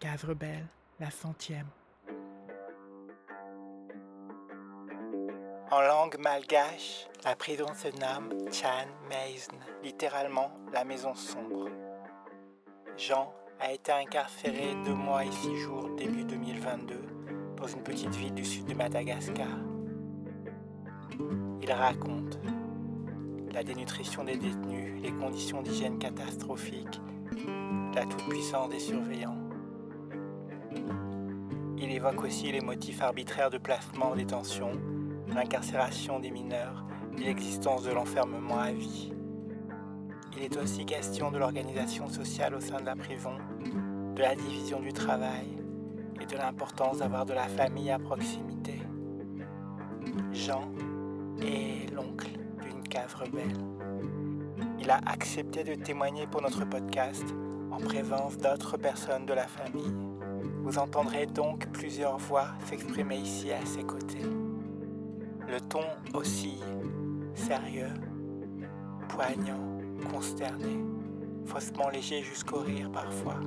Cave Rebelle, la centième. En langue malgache, la prison se nomme Chan Maison, littéralement la maison sombre. Jean a été incarcéré deux mois et six jours début 2022 dans une petite ville du sud de Madagascar. Il raconte la dénutrition des détenus, les conditions d'hygiène catastrophiques, la toute-puissance des surveillants. Il évoque aussi les motifs arbitraires de placement en détention, l'incarcération des mineurs et l'existence de l'enfermement à vie. Il est aussi question de l'organisation sociale au sein de la prison, de la division du travail et de l'importance d'avoir de la famille à proximité. Jean est l'oncle d'une cave rebelle. Il a accepté de témoigner pour notre podcast en présence d'autres personnes de la famille. Vous entendrez donc plusieurs voix s'exprimer ici à ses côtés. Le ton oscille, sérieux, poignant, consterné, faussement léger jusqu'au rire parfois,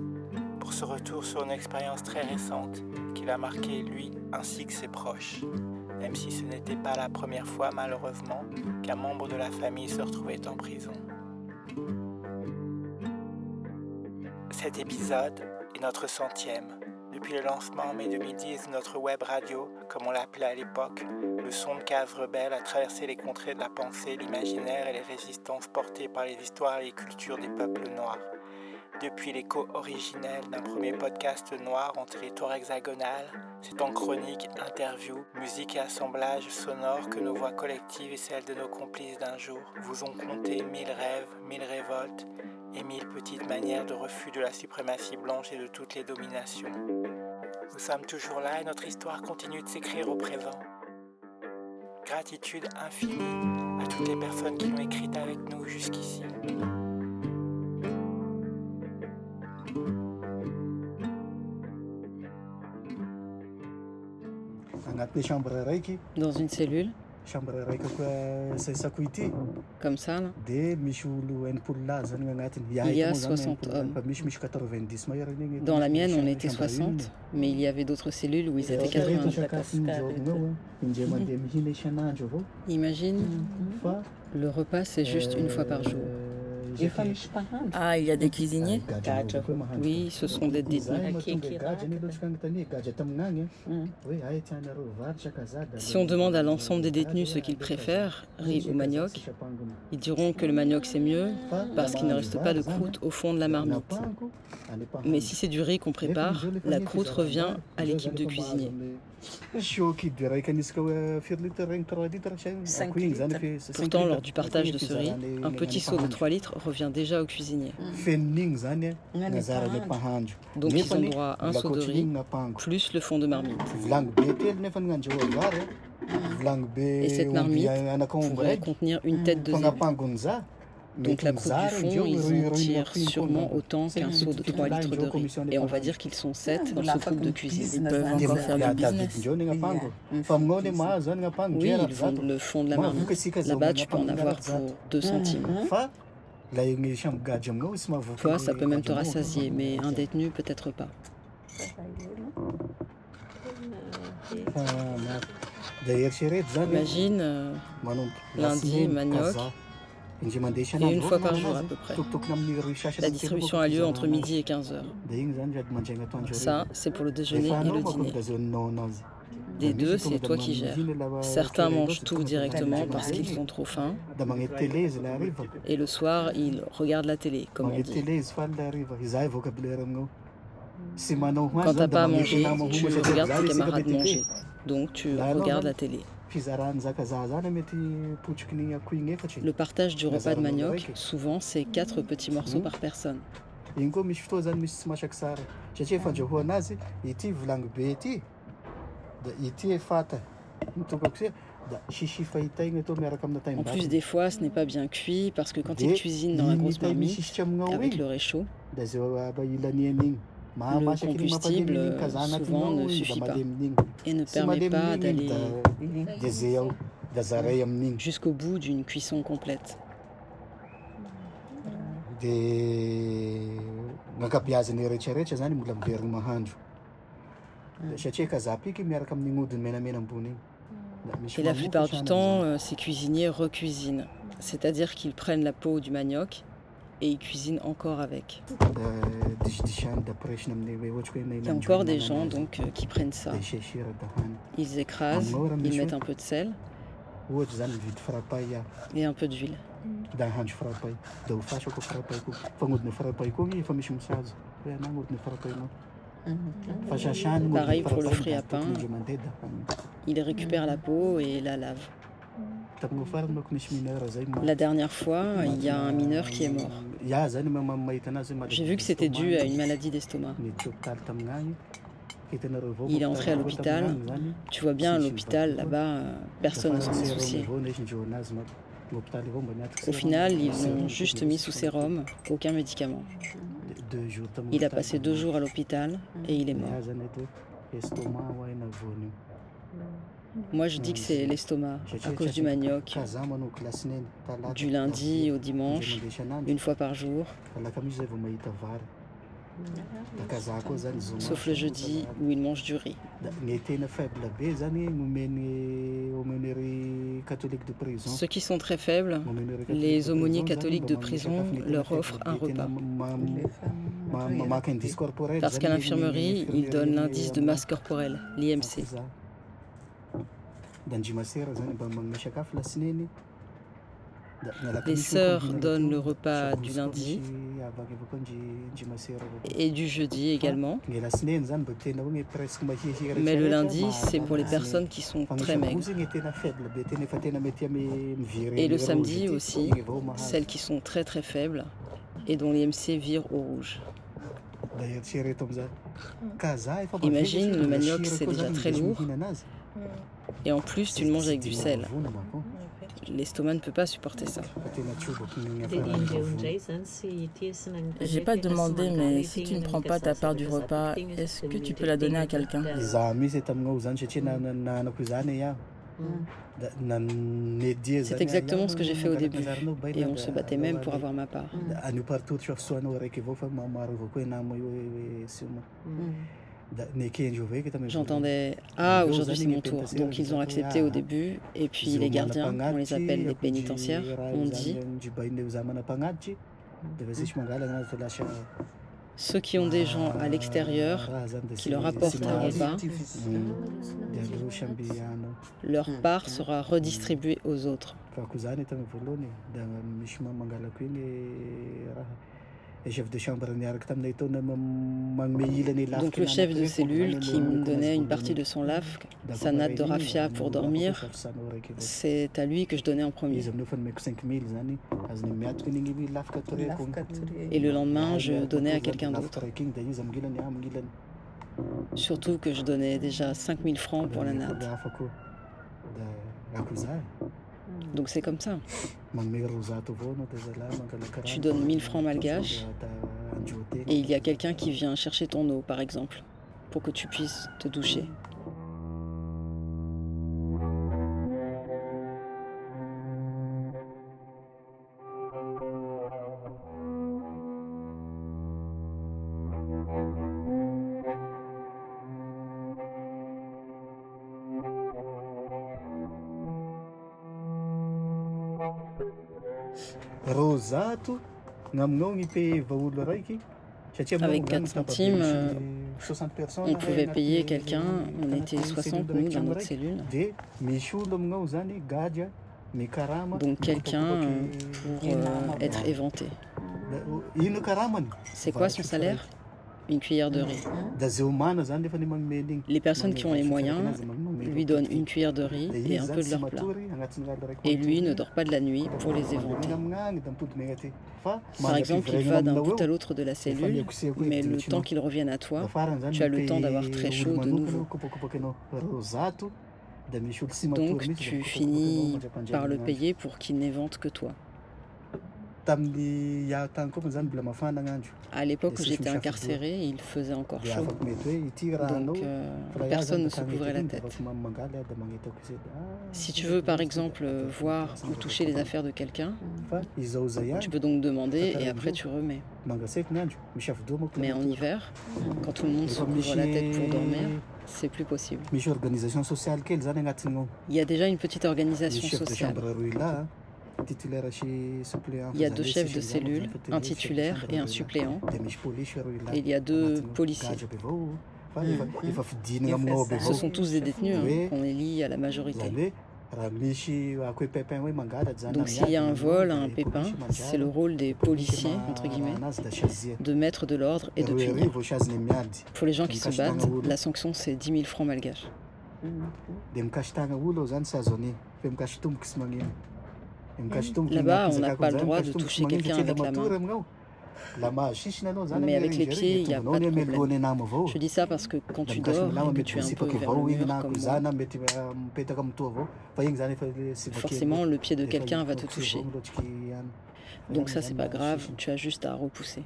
pour ce retour sur une expérience très récente qu'il a marqué lui ainsi que ses proches, même si ce n'était pas la première fois malheureusement qu'un membre de la famille se retrouvait en prison. Cet épisode est notre centième. Depuis le lancement en mai 2010 de notre web radio, comme on l'appelait à l'époque, le son de cave rebelle a traversé les contrées de la pensée, l'imaginaire et les résistances portées par les histoires et les cultures des peuples noirs. Depuis l'écho originel d'un premier podcast noir en territoire hexagonal, c'est en chronique, interview, musique et assemblage sonore que nos voix collectives et celles de nos complices d'un jour vous ont compté mille rêves, mille révoltes et mille petites manières de refus de la suprématie blanche et de toutes les dominations. Nous sommes toujours là et notre histoire continue de s'écrire au présent. Gratitude infinie à toutes les personnes qui l'ont écrite avec nous jusqu'ici. Dans une cellule, chambre raiky koa saisako ity comme ça, là, dia misy olo enimpolo lahy zany agnatiny Il y a 60 hommes. misy misy 90 mahery igny dans la mienne, on était 60, mais il y avait d'autres cellules où ils étaient 80. sakafo mizaogna ao a indray mandeha mihina isan'andro avao Imagine, le repas, c'est juste une fois par jour. Ah, il y a des cuisiniers. Mahandro Oui, ce sont des détenus. Si on demande à l'ensemble des détenus ce qu'ils préfèrent, riz ou manioc, ils diront que le manioc c'est mieux parce qu'il ne reste pas de croûte au fond de la marmite. Mais si c'est du riz qu'on prépare, la croûte revient à l'équipe de cuisiniers. Siokidy raiky anisika hoe firy litre regny 3 litre Cinq ako igny zany litres. fe- cinq Pourtant, lors du partage de ce riz, un petit seau de mpahandro. 3 litres revient déjà au cuisinier. Donc ils ont droit à un seau de riz plus le fond de marmite. be Et cette marmite anakomby Pourrait contenir une tête de zébu. Donc la croûte du fond, ils en tirent sûrement autant qu'un seau de 3 litres de riz. Et on va dire qu'ils sont 7 dans ce groupe de cuisine. Ils peuvent encore faire du business. Oui, ils vendent le fond de la marmite. Là-bas, tu peux en avoir pour 2 centimes. Toi, ça peut même te rassasier, mais un détenu, peut-être pas. Imagine, euh, lundi, manioc. Et une fois par jour à peu près. La distribution a lieu entre midi et 15 heures. dia igny zany sady mandraigna atoandro Ça, c'est pour le déjeuner et le dîner. Des deux, c'est toi qui gères. Certains mangent tout directement parce qu'ils ont trop faim. Et le soir, ils regardent la télé, comme on dit. Quand t'as pas à manger, tu regardes tes camarades manger. Donc tu regardes la télé. Le partage du repas de manioc, souvent, c'est 4 petits morceaux par personne. En plus, des fois, ce n'est pas bien cuit parce que quand ils cuisinent dans la grosse marmite, avec le réchaud, igny Le combustible, kazaha souvent, ne suffit pas. maleminy igny et ne permet pas d'aller da zaray amin'igny jusqu'au bout d'une cuisson complète. Et la plupart du temps, euh, ces cuisiniers recuisinent. C'est-à-dire qu'ils prennent la peau du manioc et ils cuisinent encore avec. Hoe Il y a encore des gens donc euh, qui prennent ça. Ils écrasent, ils mettent un peu de sel ia et un peu d'huile. Pareil pour le fruit à pain. hany Ils récupèrent la peau et la lavent. La dernière fois, il y a un mineur qui est mort. J'ai vu que c'était dû à une maladie d'estomac. Il est entré à l'hôpital. Tu vois bien, à l'hôpital, là-bas, personne ne s'en est soucié. Au final, ils l'ont juste mis sous sérum, aucun médicament. Il a passé deux jours à l'hôpital et il est mort. Moi, je dis que c'est l'estomac, à cause du manioc, du lundi au dimanche, une fois par jour, sauf le jeudi où il mange du riz. Ceux qui sont très faibles, les aumôniers catholiques de prison leur offrent un repas. Parce qu'à l'infirmerie, ils donnent l'indice de masse corporelle, l'IMC. Les sœurs donnent le repas du lundi. Et du jeudi également. Mais le lundi, c'est pour les personnes qui sont très maigres. Et le samedi aussi, celles qui sont très très faibles et dont l'IMC vire au rouge. Imagine, le manioc, c'est déjà très lourd. Et en plus, tu le manges avec du sel. L'estomac ne peut pas supporter ça. J'ai pas demandé, mais si tu ne prends pas ta part du repas, est-ce que tu peux la donner à quelqu'un? C'est exactement ce que j'ai fait au début. Et on se battait même pour avoir ma part. J'entendais Ah, aujourd'hui c'est mon tour. Donc ils ont accepté au début. Et puis les gardiens, on les appelle les pénitentiaires, ont dit ceux qui ont des gens à l'extérieur qui leur apportent un repas, leur part sera redistribuée aux autres. Donc le chef de cellule qui me donnait une partie de son natte de raffia pour dormir, c'est à lui que je donnais en premier. Et le lendemain, je donnais à quelqu'un d'autre. Surtout que je donnais déjà 5000 francs pour la natte. Donc c'est comme ça. Tu donnes 1000 francs malgaches et il y a quelqu'un qui vient chercher ton eau, par exemple, pour que tu puisses te doucher. Rozato gn'aminao gny peva olo raiky satria Avec aminao 4 zany centimes, euh, 60 personnes On pouvait payer quelqu'un, on était 60 cellule nous dans notre cellule. Donc quelqu'un pour euh, être éventé. C'est quoi son salaire? Une cuillère de riz. Les personnes qui ont les moyens lui donnent une cuillère de riz et un peu de leur plat. Et lui ne dort pas de la nuit pour les éventer. Par exemple, il va d'un bout à l'autre de la cellule, mais le temps qu'il revienne à toi, tu as le temps d'avoir très chaud de nouveau. Donc tu finis par le payer pour qu'il n'évente que toi. À l'époque où j'étais incarcéré, il faisait encore chaud. Donc euh, personne ne se couvrait la tête. Si tu veux par exemple voir ou toucher les affaires de quelqu'un, tu peux donc demander et après tu remets. Mais en hiver, quand tout le monde se couvre la tête pour dormir, c'est plus possible. Il y a déjà une petite organisation sociale. Il y a deux chefs de cellule, un titulaire et un suppléant. Et il y a deux policiers. Ce sont tous des détenus, hein, on est liés à la majorité. Donc s'il y a un vol, un pépin, c'est le rôle des policiers, entre guillemets, de mettre de l'ordre et de punir. Pour les gens qui se battent, la sanction c'est 10 000 francs malgaches. Là-bas, on n'a pas le droit de toucher quelqu'un avec la main. Mais avec les pieds, il n'y a pas de problème. Je dis ça parce que quand tu dors et que tu es un peu vers le mur comme moi, forcément le pied de quelqu'un va te toucher. Donc ça, c'est pas grave, tu as juste à repousser.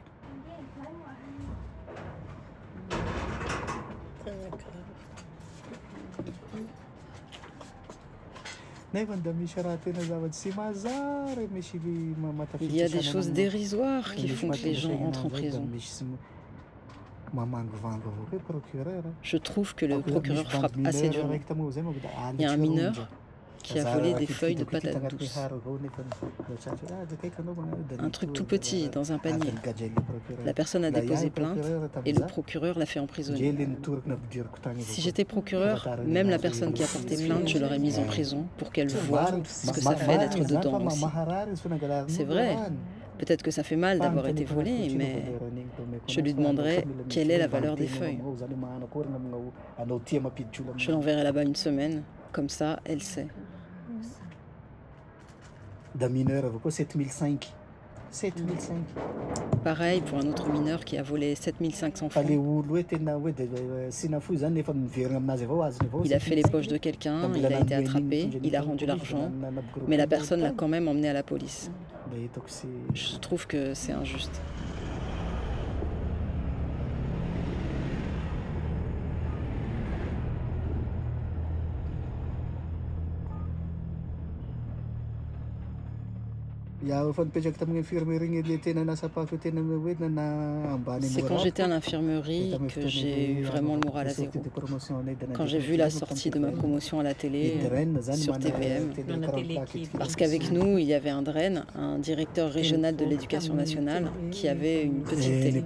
Il y a des choses dérisoires qui font que les gens entrent en prison. Je trouve que le procureur frappe assez dur. Il y a un mineur qui a volé des feuilles de patates douces. Un truc tout petit dans un panier. La personne a déposé plainte et le procureur l'a fait emprisonner. Si j'étais procureur, même la personne qui a porté plainte, je l'aurais mise en prison pour qu'elle voie ce que ça fait d'être dedans aussi. C'est vrai. Peut-être que ça fait mal d'avoir été volé, mais je lui demanderai quelle est la valeur des feuilles. Je l'enverrai là-bas une semaine, comme ça, elle sait d'un mineur 7005. 7005. Pareil pour un autre mineur qui a volé 7500 francs. Il a fait les poches de quelqu'un, il a été attrapé, il a rendu l'argent, mais la personne l'a quand même emmené à la police. Je trouve que c'est injuste. C'est quand j'étais à l'infirmerie que j'ai eu vraiment le moral à zéro. Quand j'ai vu la sortie de ma promotion à la télé sur TVM, parce qu'avec nous, il y avait un DREN, un directeur régional de l'éducation nationale, qui avait une petite télé.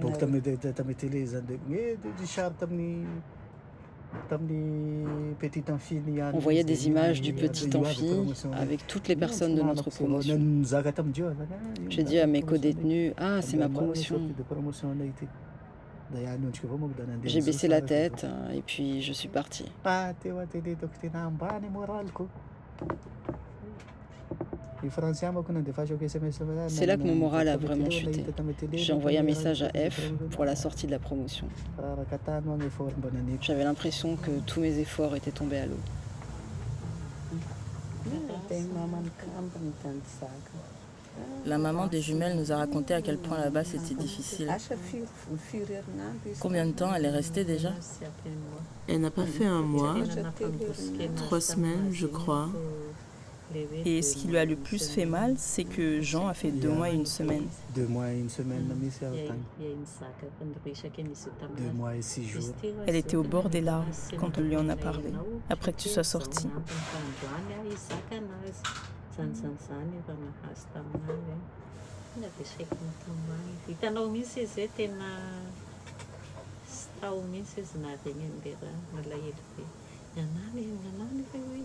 On voyait des images du petit amphi avec toutes les personnes de notre promotion. J'ai dit à mes co-détenus Ah, c'est ma promotion. J'ai baissé la tête et puis je suis parti. C'est là que mon moral a vraiment chuté. J'ai envoyé un message à F pour la sortie de la promotion. J'avais l'impression que tous mes efforts étaient tombés à l'eau. La maman des jumelles nous a raconté à quel point là-bas c'était difficile. Combien de temps elle est restée déjà Elle n'a pas fait un mois, trois semaines je crois. Et ce qui lui a le plus fait mal, c'est que Jean a fait deux mois et une semaine. Deux mois et une semaine, Deux mois et six jours. Elle était au bord des larmes quand on lui en a parlé, après que tu sois sorti.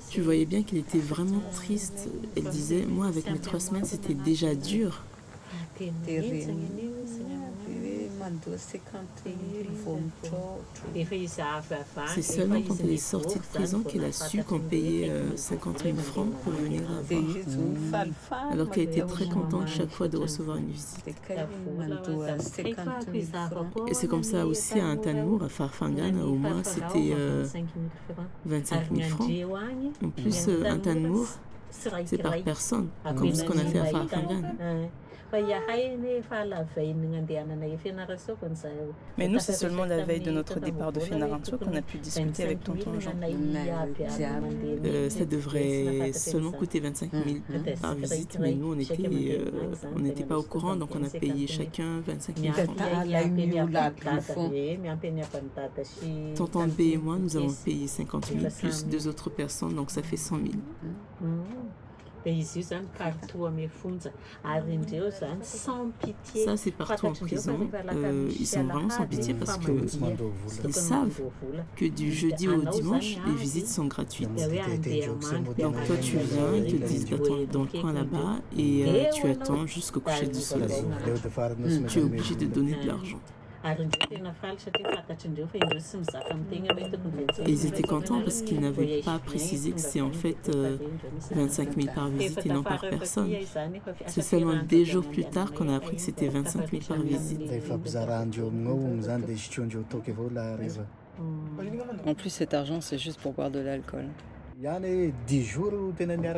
Tu voyais bien qu'elle était vraiment triste. Elle disait, moi avec mes trois semaines, c'était déjà dur. C'est seulement quand elle est sortie de prison qu'elle a su qu'on payait 50 000 francs pour venir la voir. Alors qu'elle était très contente chaque fois de recevoir une visite. Et c'est comme ça aussi à Antanmour, à Farfangan, au mois c'était 25 000 francs. En plus, Antanmour, c'est par personne, comme ce qu'on a fait à Farfangan. Mais nous, c'est seulement la veille de notre départ de Fenaranso qu'on a pu discuter avec tonton Jean. Euh, ça devrait seulement coûter 25 000 par visite, mais nous, on était, euh, on n'était pas au courant, donc on a payé chacun 25 000 francs. Tonton B et moi, nous avons payé 50 000 plus deux autres personnes, donc ça fait 100 000. Ça, c'est partout en prison. Euh, ils sont vraiment sans pitié parce qu'ils savent que du jeudi au dimanche, les visites sont gratuites. Donc toi, tu viens, ils te disent d'attendre dans le coin là-bas et euh, tu attends jusqu'au coucher du soleil. Tu es obligé de donner de l'argent. Et ils étaient contents parce qu'ils n'avaient pas précisé que c'est en fait 25 000 par visite et non par personne. C'est seulement des jours plus tard qu'on a appris que c'était 25 000 par visite. En plus, cet argent, c'est juste pour boire de l'alcool.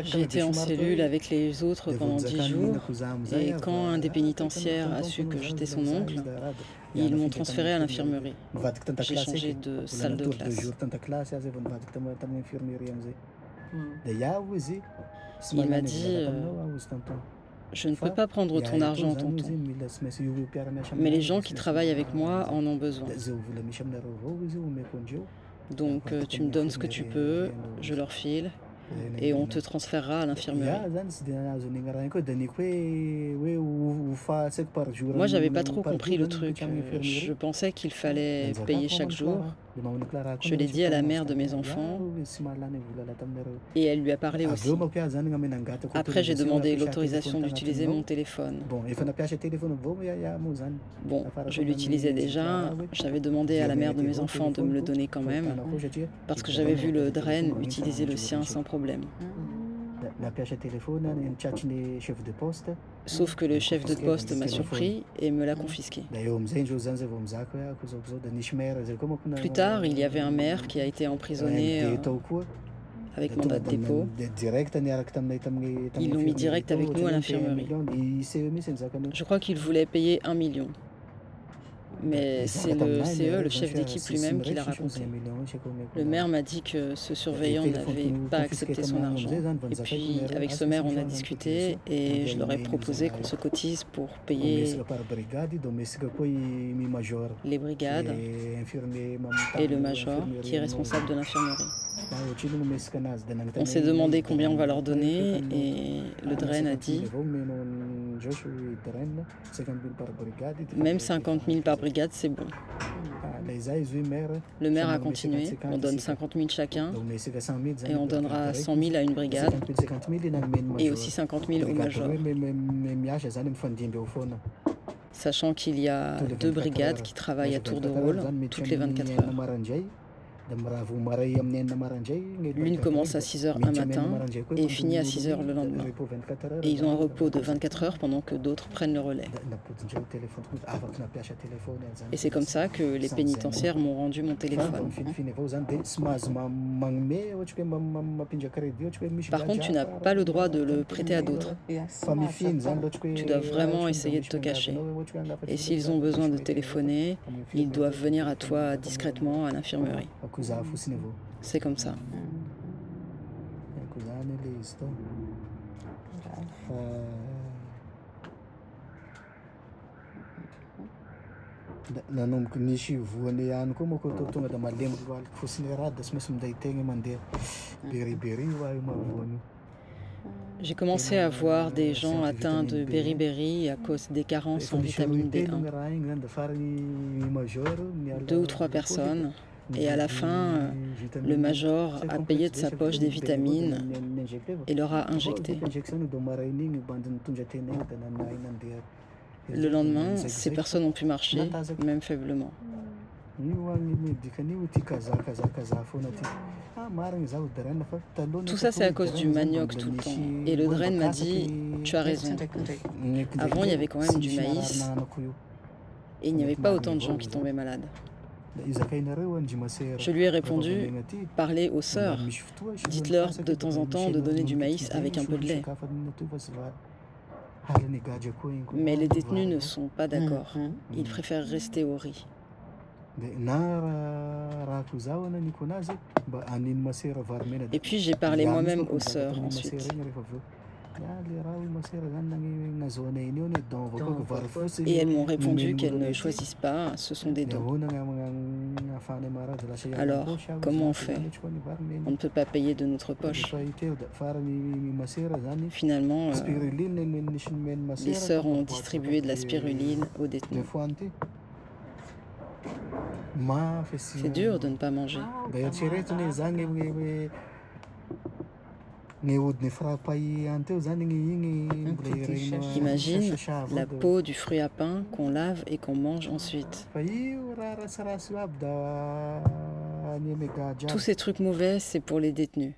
J'ai été en cellule avec les autres pendant dix jours et quand un des pénitentiaires a su que j'étais son oncle, ils m'ont transféré à l'infirmerie. J'ai changé de salle de classe. Il m'a dit Je ne peux pas prendre ton argent, tonton. Mais les gens qui travaillent avec moi en ont besoin. Donc tu me donnes ce que tu peux, je leur file, et on te transférera à l'infirmerie. Moi, j'avais pas trop compris le truc. Je pensais qu'il fallait payer chaque jour. Je l'ai dit à la mère de mes enfants et elle lui a parlé aussi. Après, j'ai demandé l'autorisation d'utiliser mon téléphone. Bon, je l'utilisais déjà. J'avais demandé à la mère de mes enfants de me le donner quand même parce que j'avais vu le Dren utiliser le sien sans problème. Sauf que le chef de poste m'a surpris et me l'a confisqué. Plus tard, il y avait un maire qui a été emprisonné euh, avec mandat de dépôt. Ils l'ont mis direct avec nous à l'infirmerie. Je crois qu'il voulait payer un million. Mais c'est le CE, le chef d'équipe lui-même, qui l'a raconté. Le maire m'a dit que ce surveillant n'avait pas accepté son argent. Et puis, avec ce maire, on a discuté et je leur ai proposé qu'on se cotise pour payer les brigades et le major qui est responsable de l'infirmerie. On s'est demandé combien on va leur donner et le DREN a dit même 50 000 par brigade, c'est bon. Le maire a continué, on donne 50 000 chacun. Et on donnera 100 000 à une brigade. et aussi 50 000 au major. Sachant qu'il y a deux brigades qui travaillent à tour de rôle toutes les 24 heures. L'une commence à 6 h un matin et finit à 6 h le lendemain. Et ils ont un repos de 24 heures pendant que d'autres prennent le relais. Et c'est comme ça que les pénitentiaires m'ont rendu mon téléphone. Par contre, tu n'as pas le droit de le prêter à d'autres. Tu dois vraiment essayer de te cacher. Et s'ils ont besoin de téléphoner, ils doivent venir à toi discrètement à l'infirmerie. C'est comme ça. J'ai commencé à voir des gens atteints de beriberi à cause des carences en vitamine B1. Deux ou trois personnes et à la fin, le major a payé de sa poche des vitamines et leur a injecté. Le lendemain, ces personnes ont pu marcher, même faiblement. Tout ça, c'est à cause du manioc tout le temps. Et le Dren m'a dit, tu as raison. Avant, il y avait quand même du maïs et il n'y avait pas autant de gens qui tombaient malades. Je lui ai répondu, parlez aux sœurs, dites-leur de temps en temps de donner du maïs avec un peu de lait. Mais les détenus ne sont pas d'accord. Ils préfèrent rester au riz. Et puis j'ai parlé moi-même aux sœurs ensuite. Et elles m'ont répondu qu'elles ne choisissent pas, ce sont des dons. Alors, comment on fait On ne peut pas payer de notre poche. Finalement, euh, les sœurs ont distribué de la spiruline aux détenus. C'est dur de ne pas manger. Imagine la peau du fruit à pain qu'on lave et qu'on mange ensuite. Tous ces trucs mauvais, c'est pour les détenus.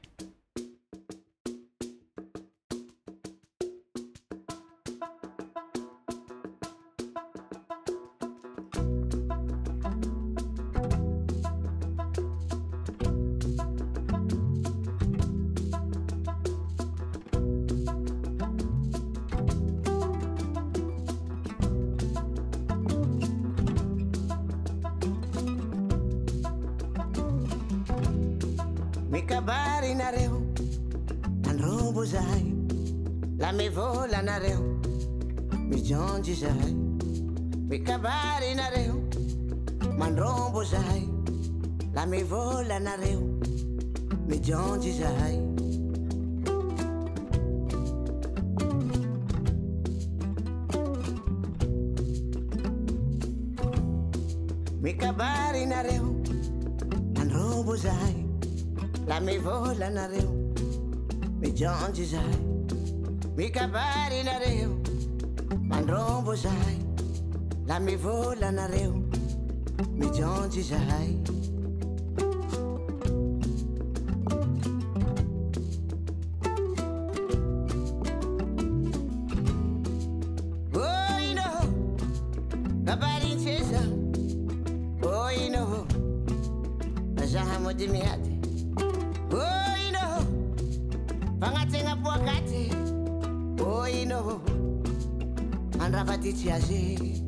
kabarinareo. Androbo zahay la mivolanareo mijonjy zahay mikabarinareo mandrombo zahay la mivolanareo mijonjy zahay mivolanareo mijanjy mikabary nareo mandrombo zahay la mivola mivolanareo mijanjy zahay know, and Ravati Chiaji.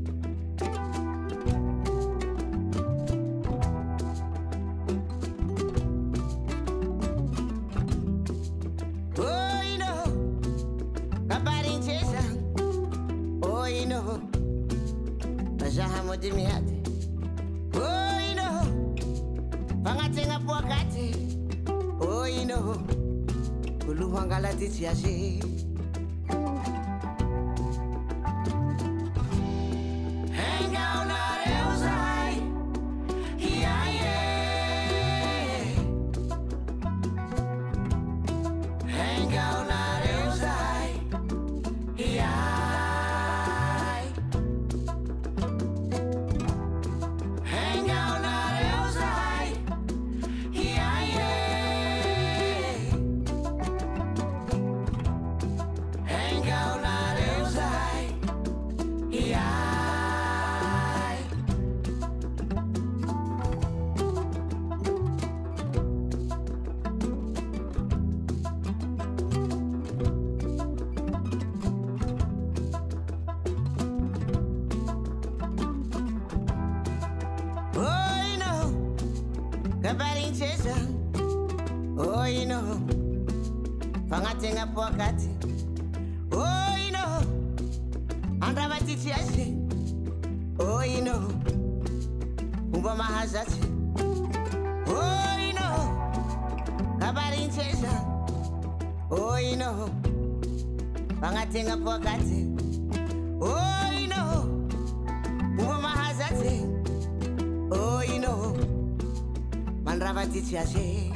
Oh, you know. Pangatenga pokati. Oh, you know. Andravatichi. Oh, you know. Umba mahazachi. Oh, you know. Kabari nchesha. Oh, you know. Pangatenga pokati. Oh, you know. rabattit si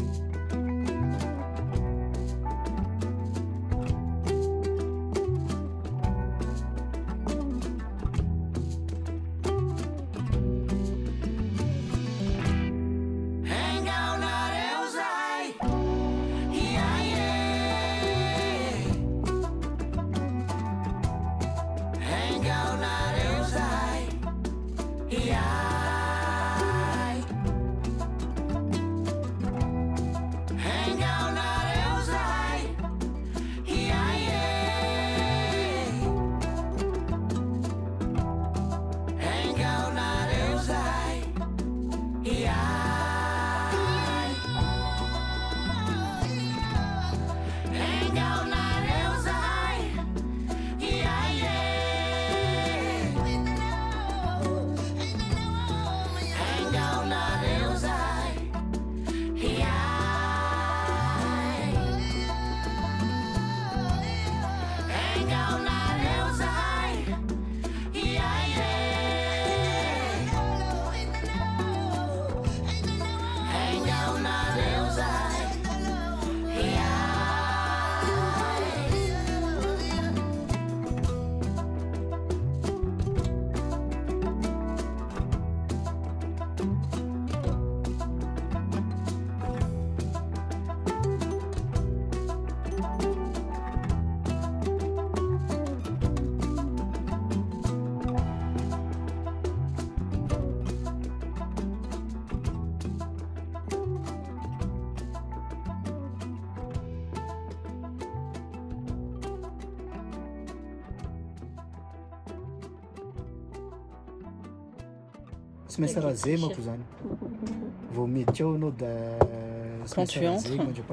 Quand tu entres,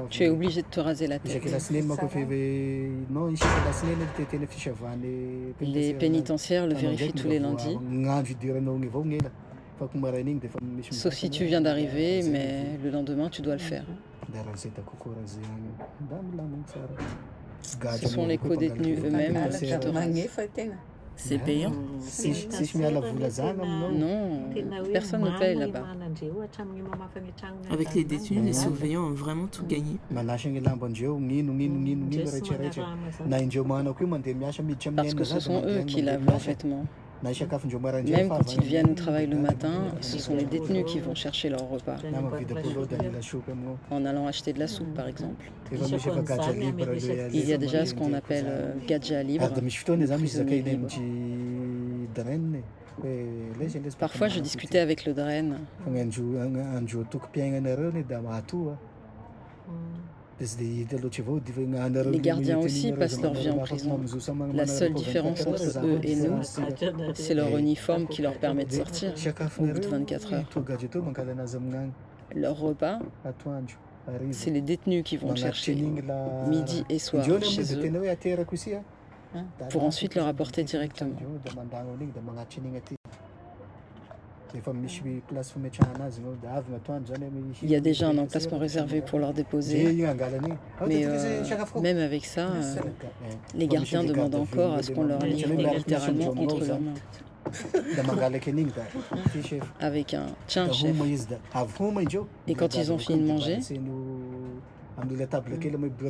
tu es obligé de te raser la tête. Les pénitentiaires le vérifient tous les lundis. Sauf si tu viens d'arriver, mais le lendemain, tu dois le faire. Ce sont les co-détenus eux-mêmes qui te rasent. C'est payant Non, personne ne paye là-bas. Avec les détenus, les surveillants ont vraiment tout gagné. Parce que ce sont eux qui lavent leurs vêtements. Même quand ils viennent au travail le matin, ce sont les détenus qui vont chercher leur repas. En allant acheter de la soupe, par exemple. Il y a déjà ce qu'on appelle euh, gadja libre. Parfois, je discutais avec le Dren. Les gardiens aussi passent leur vie en prison. La seule différence entre eux et nous, c'est leur uniforme qui leur permet de sortir au bout de 24 heures. Leur repas, c'est les détenus qui vont chercher midi et soir chez eux pour ensuite leur apporter directement. Il y a déjà un emplacement réservé pour leur déposer. Mais euh, même avec ça, euh, les gardiens demandent encore à ce qu'on leur livre littéralement entre leurs mains. Avec un tiens chef. Et quand ils ont fini de manger,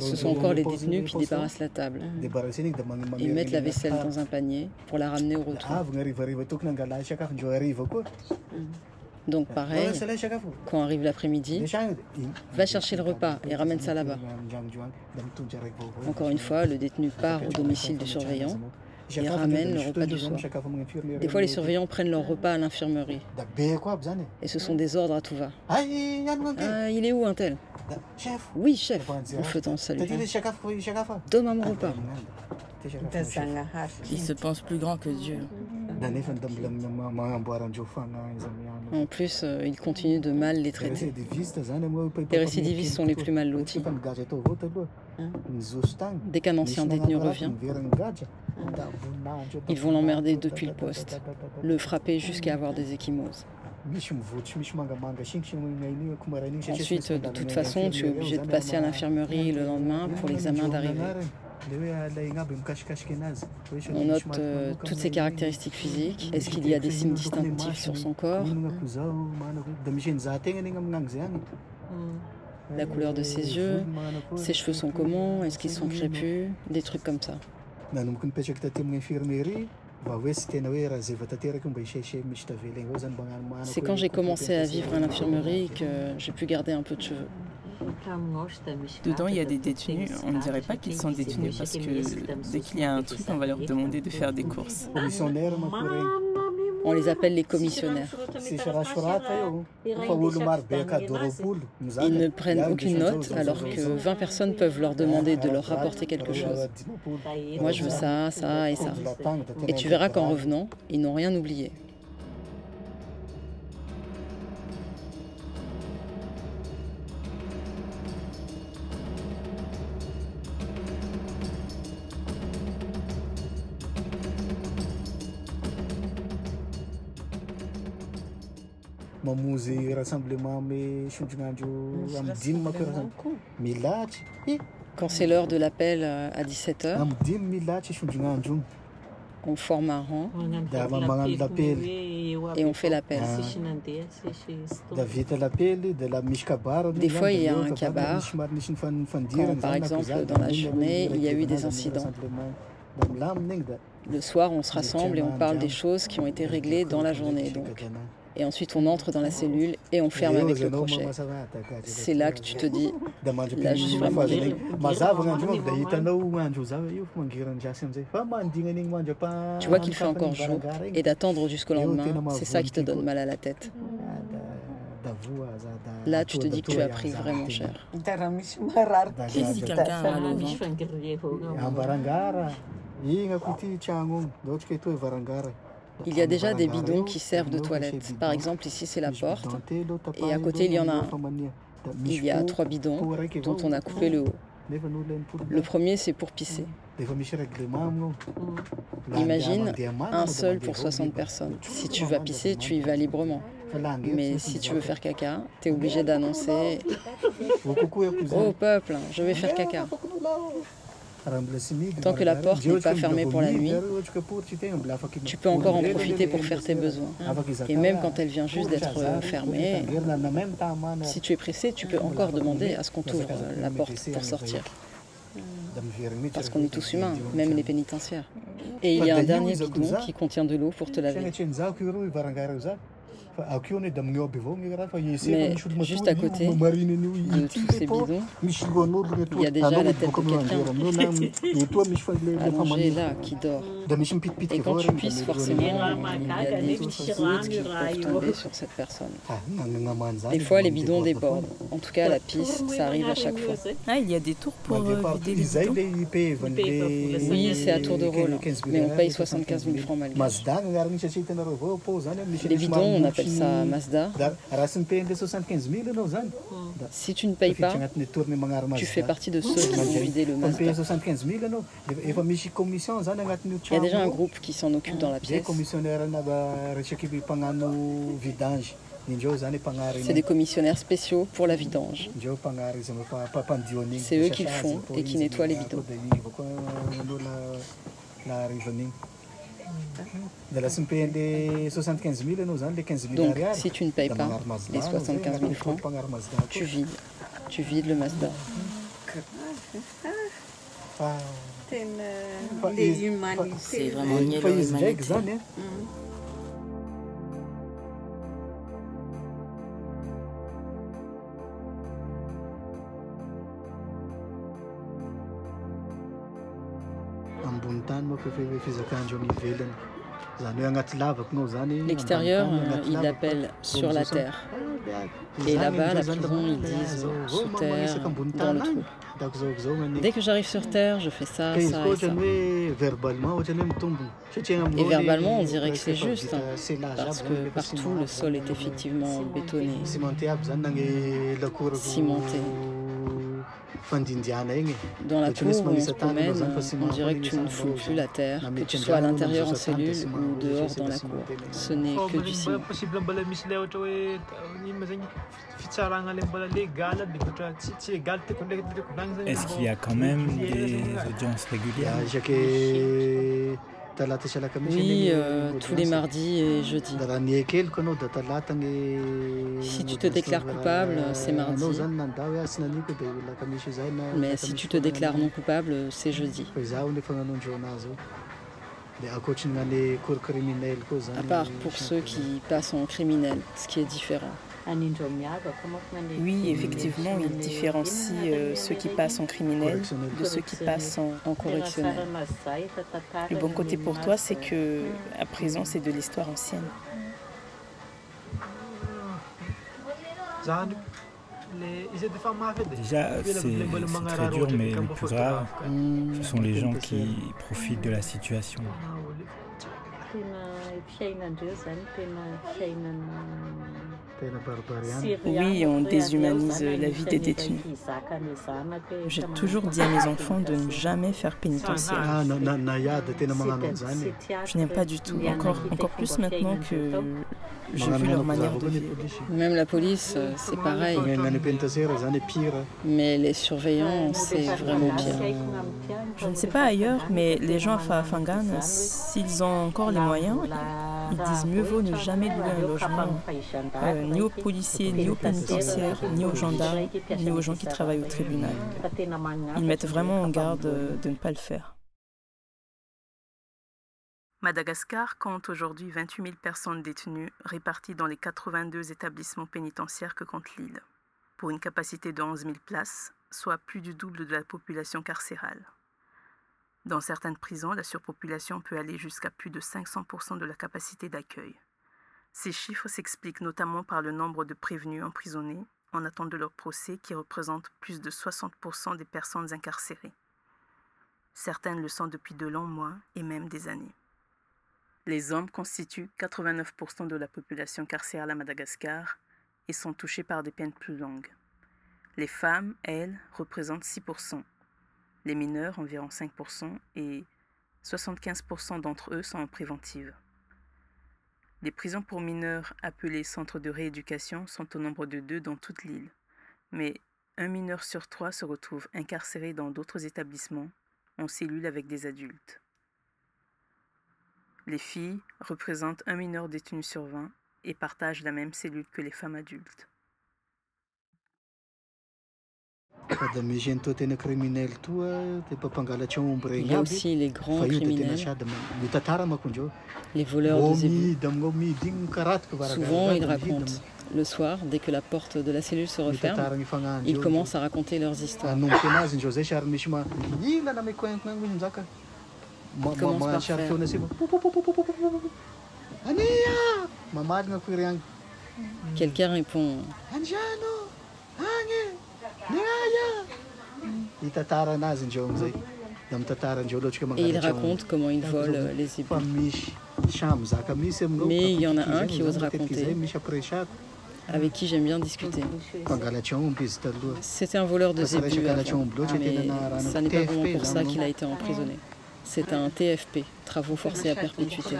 ce sont encore les détenus qui débarrassent la table et mettent la vaisselle dans un panier pour la ramener au retour. Donc pareil, quand arrive l'après-midi, va chercher le repas et ramène ça là-bas. Encore une fois, le détenu part au domicile du surveillant et ramène le repas du soir. Des fois, les surveillants prennent leur repas à l'infirmerie. Et ce sont des ordres à tout va. Ah, il est où un tel? Oui, chef, en faisant salut. Donne-moi mon repas. Il se pense plus grand que Dieu. En plus, euh, il continue de mal les traiter. Les récidivistes sont les plus mal lotis. Dès qu'un ancien détenu revient, ils vont l'emmerder depuis le poste, le frapper jusqu'à avoir des échymoses. Ensuite, de toute façon, tu es obligé de passer à l'infirmerie le lendemain pour l'examen d'arrivée. On note euh, toutes ses caractéristiques physiques. Est-ce qu'il y a des signes distinctifs sur son corps La couleur de ses yeux Ses cheveux sont comment Est-ce qu'ils sont crépus Des trucs comme ça. C'est quand j'ai commencé à vivre à l'infirmerie que j'ai pu garder un peu de cheveux. Dedans, il y a des détenus. On ne dirait pas qu'ils sont détenus parce que dès qu'il y a un truc, on va leur demander de faire des courses. On les appelle les commissionnaires. Ils ne prennent aucune note alors que 20 personnes peuvent leur demander de leur rapporter quelque chose. Moi, je veux ça, ça et ça. Et tu verras qu'en revenant, ils n'ont rien oublié. Quand c'est l'heure de l'appel euh, à 17h, on forme un rang et on fait l'appel. Des fois, il y a un cabar. Quand, par exemple, dans la journée, il y a eu des incidents. Le soir, on se rassemble et on parle des choses qui ont été réglées dans la journée. Donc, Et ensuite, on entre dans la cellule et on ferme avec le crochet. C'est là que tu te dis, là, je suis vraiment Tu vois qu'il fait encore jour et d'attendre jusqu'au lendemain, c'est ça qui te donne mal à la tête. Là, tu te dis que tu as pris vraiment cher. Il y a déjà des bidons qui servent de toilette. Par exemple, ici c'est la porte et à côté il y en a un. Il y a trois bidons dont on a coupé le haut. Le premier c'est pour pisser. Imagine un seul pour 60 personnes. Si tu vas pisser, tu y vas librement. Mais si tu veux faire caca, tu es obligé d'annoncer Oh peuple, je vais faire caca. Tant que la porte n'est pas fermée pour la nuit, tu peux encore en profiter pour faire tes besoins. Et même quand elle vient juste d'être fermée, si tu es pressé, tu peux encore demander à ce qu'on t'ouvre la porte pour sortir. Parce qu'on est tous humains, même les pénitentiaires. Et il y a un dernier bidon qui contient de l'eau pour te laver. Mais juste à côté. De tous ces bidons, il y a déjà la tête de quelqu'un. Allongée là, qui dort. Et quand tu pisses, forcément, il y a des gouttes qui peuvent tomber sur cette personne. Des fois, les bidons débordent. En tout cas, la pisse, ça arrive à chaque fois. Ah, il y a des tours pour euh, vider les bidons. Oui, c'est à tour de rôle, mais on paye 75 000 francs malgré. Les bidons, on appelle ça Mazda. Si tu ne payes pas, tu fais partie de ceux qui vont vider le Mazda. Il y a déjà un groupe qui s'en occupe dans la pièce. C'est des commissionnaires spéciaux pour la vidange. C'est eux qui le font et qui nettoient les bidons. Donc, si tu ne payes pas les 75 000 francs, tu vides. Tu vides le Mazda. C'est vraiment l'humanité. L'extérieur, ils l'appellent sur la terre. Et là-bas, la prison, ils disent sous terre, dans le trou. Dès que j'arrive sur terre, je fais ça, ça et ça. Et verbalement, on dirait que c'est juste, hein, parce que partout, le sol est effectivement bétonné, cimenté. Dans la cour où on se promène, on dirait que tu ne foules plus la terre, que tu sois à l'intérieur en cellule ou dehors dans la cour. Ce n'est que du ciment. Est-ce qu'il y a quand même des audiences régulières oui, euh, tous les mardis et jeudis. Si tu te déclares coupable, c'est mardi. Mais si tu te déclares non coupable, c'est jeudi. À part pour ceux qui passent en criminel, ce qui est différent. Oui, effectivement, il différencie euh, ceux qui passent en criminel de ceux qui passent en, correctionnel. Le bon côté pour toi, c'est que à présent, c'est de l'histoire ancienne. Déjà, c'est très dur, mais le plus grave, ce sont les gens qui profitent de la situation. Oui, on déshumanise la vie des détenus. J'ai toujours dit à mes enfants de ne jamais faire pénitentiaire. Ah, Je n'aime pas du tout, encore, encore plus maintenant que j'ai vu leur manière de vivre. Même la police, euh, c'est pareil. Mais les surveillants, c'est vraiment pire. Je ne sais pas ailleurs, mais les gens à Fafangan, s'ils ont encore les moyens, ils disent mieux vaut ne jamais louer un logement, euh, ni aux policiers, ni aux pénitentiaires, ni aux gendarmes, ni aux gens qui travaillent au tribunal. Ils mettent vraiment en garde de ne pas le faire. Madagascar compte aujourd'hui 28 000 personnes détenues réparties dans les 82 établissements pénitentiaires que compte l'île, pour une capacité de 11 000 places, soit plus du double de la population carcérale. Dans certaines prisons, la surpopulation peut aller jusqu'à plus de 500% de la capacité d'accueil. Ces chiffres s'expliquent notamment par le nombre de prévenus emprisonnés en attente de leur procès qui représente plus de 60% des personnes incarcérées. Certaines le sont depuis de longs mois et même des années. Les hommes constituent 89% de la population carcérale à Madagascar et sont touchés par des peines plus longues. Les femmes, elles, représentent 6%, les mineurs environ 5% et 75% d'entre eux sont en préventive. Les prisons pour mineurs appelées centres de rééducation sont au nombre de deux dans toute l'île, mais un mineur sur trois se retrouve incarcéré dans d'autres établissements en cellule avec des adultes. Les filles représentent un mineur détenu sur 20 et partagent la même cellule que les femmes adultes. Il y a aussi les grands criminels, les voleurs de zébus. Souvent, ils racontent. Le soir, dès que la porte de la cellule se referme, ils commencent à raconter leurs histoires. Par faire. Quelqu'un répond. Et il raconte comment il vole les ébus. Mais il y en a un qui ose raconter, avec qui j'aime bien discuter. C'était un voleur de zébus, mais ça n'est pas vraiment pour ça qu'il a été emprisonné. C'est un TFP, travaux forcés à perpétuité.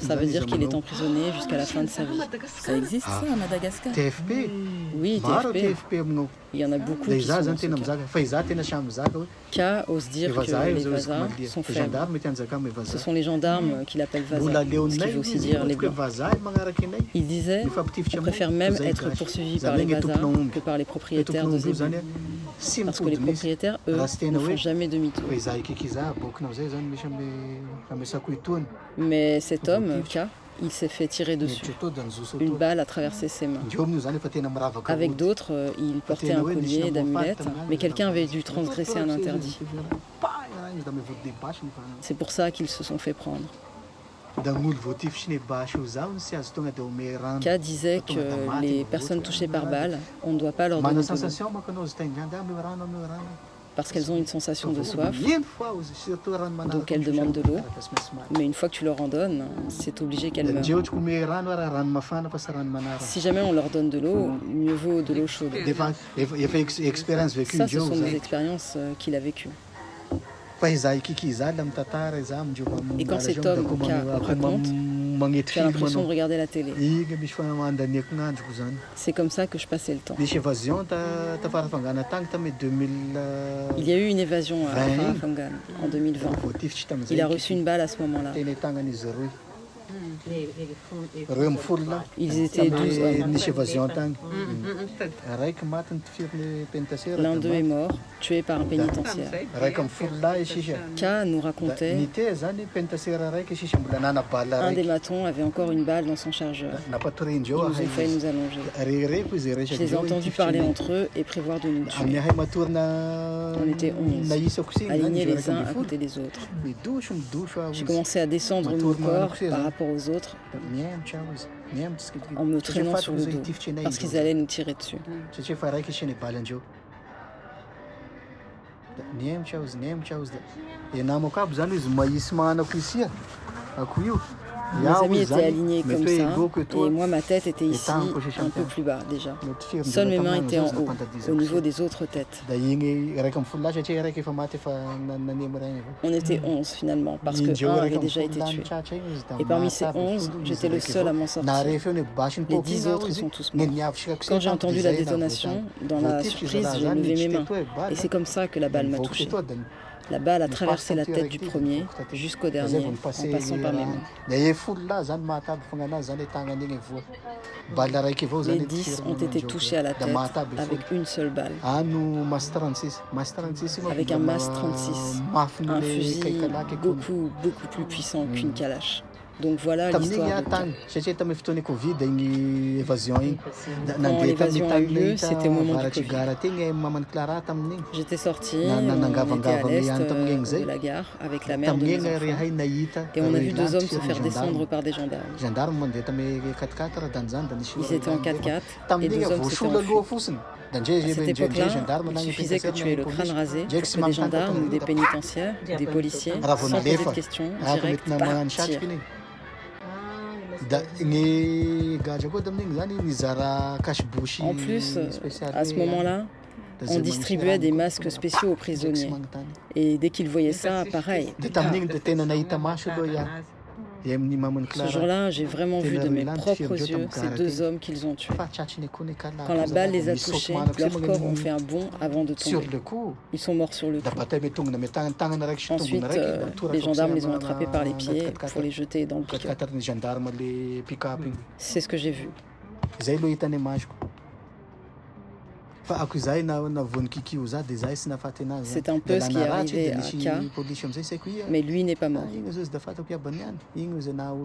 Ça veut dire qu'il est emprisonné jusqu'à la fin de sa vie. Ça existe ça à Madagascar TFP Oui, TFP. Il y en a beaucoup qui sont dans ce cas. K ose dire que les Vazas sont faibles. Ce sont les gendarmes qui l'appellent Vaza, ce qui veut aussi dire les blancs. Il disait on préfère même être poursuivi par les Vazas que par les propriétaires de zébus. Parce que les propriétaires, eux, ne font jamais demi-tour. Mais cet homme, K, il s'est fait tirer dessus. Une balle a traversé ses mains. Avec d'autres, il portait un collier d'amulettes, mais quelqu'un avait dû transgresser un interdit. C'est pour ça qu'ils se sont fait prendre. K disait que les personnes touchées par balle, on ne doit pas leur donner de parce qu'elles ont une sensation de soif, donc elles demandent de l'eau. Mais une fois que tu leur en donnes, c'est obligé qu'elles meurent. Si jamais on leur donne de l'eau, mieux vaut de l'eau chaude. Ça, ce sont des expériences qu'il a vécues. Et quand cet homme raconte, as l'impression de regarder la télé. C'est comme ça que je passais le temps. Il y a eu une évasion à Farafangan en 2020. Il a reçu une balle à ce moment-là. Ils étaient 12 hommes. L'un d'eux est mort, tué par un pénitentiaire. K nous racontait un des matons avait encore une balle dans son chargeur. Ils nous ont fait nous allonger. Je les ai entendus parler entre eux et prévoir de nous tuer. On était 11, alignés les uns à côté des autres. J'ai commencé à descendre mon corps par rapport aux autres en me traînant sur le dos parce qu'ils allaient nous tirer dessus. Mes amis étaient alignés comme ça, et moi ma tête était ici, un peu plus bas déjà. Seules mes mains étaient en haut, au niveau des autres têtes. On était 11 finalement, parce que un avait déjà été tué. Et parmi ces 11, j'étais le seul à m'en sortir. Les 10 autres sont tous morts. Quand j'ai entendu la détonation, dans la surprise, j'ai levé mes mains. Et c'est comme ça que la balle m'a touché. La balle a traversé la tête du premier jusqu'au dernier, en passant par mes mains. Les dix ont été touchés à la tête avec une seule balle. Avec un MAS 36, un fusil beaucoup, beaucoup plus puissant qu'une Kalash. Donc voilà l'histoire. Quand l'évasion a eu lieu, c'était au moment du Covid. J'étais sorti, on était à l'est de la gare avec la mère de mes enfants. Et on a vu deux hommes se faire descendre par des gendarmes. Ils étaient en 4x4 et deux hommes s'étaient enfuis. À cette époque-là, il suffisait que tu aies le crâne rasé pour que des gendarmes ou des pénitentiaires, des policiers, sans poser de questions, direct partir. En plus, à ce moment-là, on distribuait des masques spéciaux aux prisonniers. Et dès qu'ils voyaient ça, pareil. Ce jour-là, j'ai vraiment vu de mes propres yeux ces deux hommes qu'ils ont tués. Quand la balle les a touchés, leurs corps ont fait un bond avant de tomber. Ils sont morts sur le coup. Ensuite, euh, les gendarmes les ont attrapés par les pieds pour les jeter dans le pick-up. C'est ce que j'ai vu. C'est un peu ce qui est arrivé à K, mais lui n'est pas mort.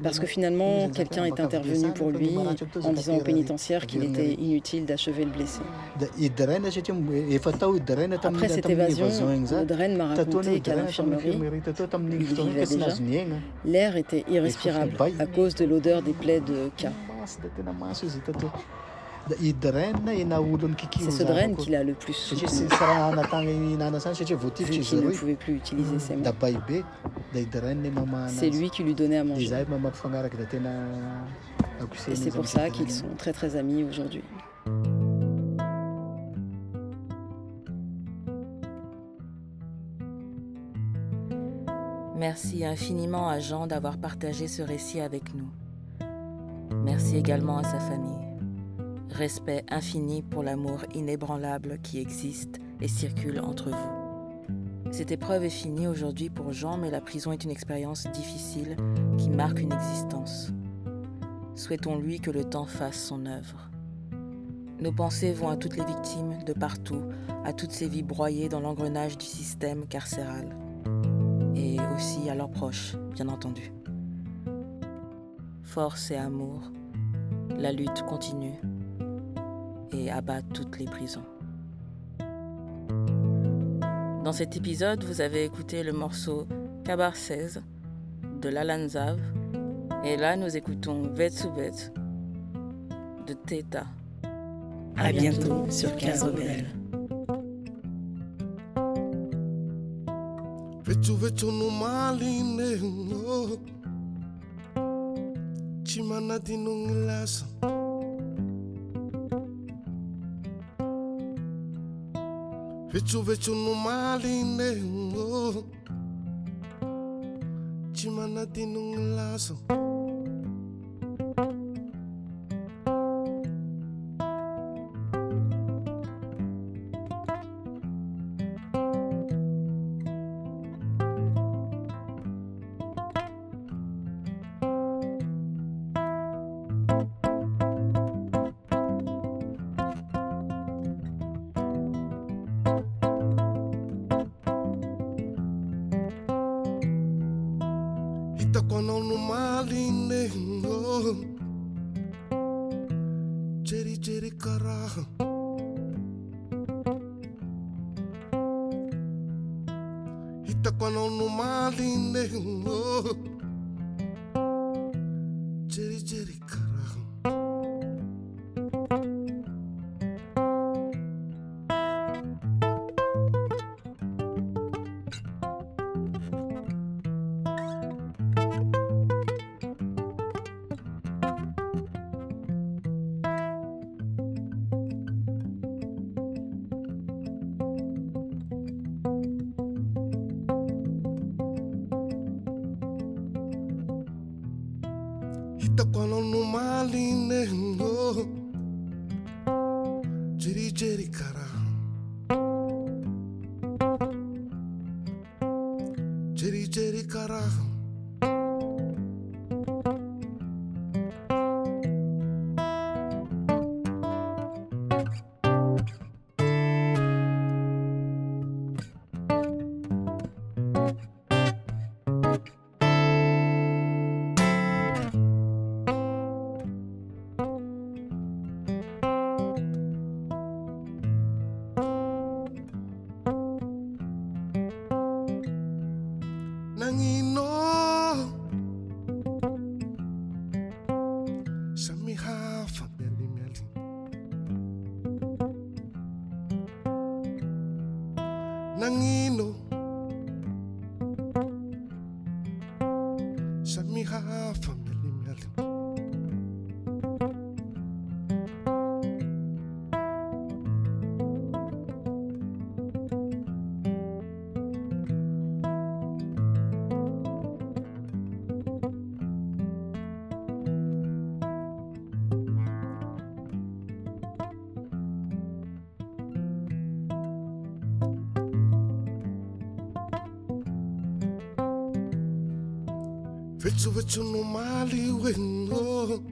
Parce que finalement, quelqu'un est intervenu pour lui en disant au pénitentiaire qu'il était inutile d'achever le blessé. Après cette évasion, Dren m'a raconté qu'à l'infirmerie, déjà, l'air était irrespirable à cause de l'odeur des plaies de K. C'est ce drain qu'il a le plus soutenu. Vu qu'il ne pouvait plus utiliser ses mains. C'est lui qui lui donnait à manger. Et c'est pour ça qu'ils sont très très amis aujourd'hui. Merci infiniment à Jean d'avoir partagé ce récit avec nous. Merci également à sa famille respect infini pour l'amour inébranlable qui existe et circule entre vous. Cette épreuve est finie aujourd'hui pour Jean, mais la prison est une expérience difficile qui marque une existence. Souhaitons-lui que le temps fasse son œuvre. Nos pensées vont à toutes les victimes de partout, à toutes ces vies broyées dans l'engrenage du système carcéral. Et aussi à leurs proches, bien entendu. Force et amour, la lutte continue et abat toutes les prisons. Dans cet épisode, vous avez écouté le morceau Kabar 16 de Lalanzav et là nous écoutons Vetsubet de Theta. À bientôt sur 15 Rebelle. Vechu vechu no maline oh Chimana tinung laso nanino takononu malinengo cheri cheri kara. Ita takononu malinengo ng Inong To no know Molly wouldn't know.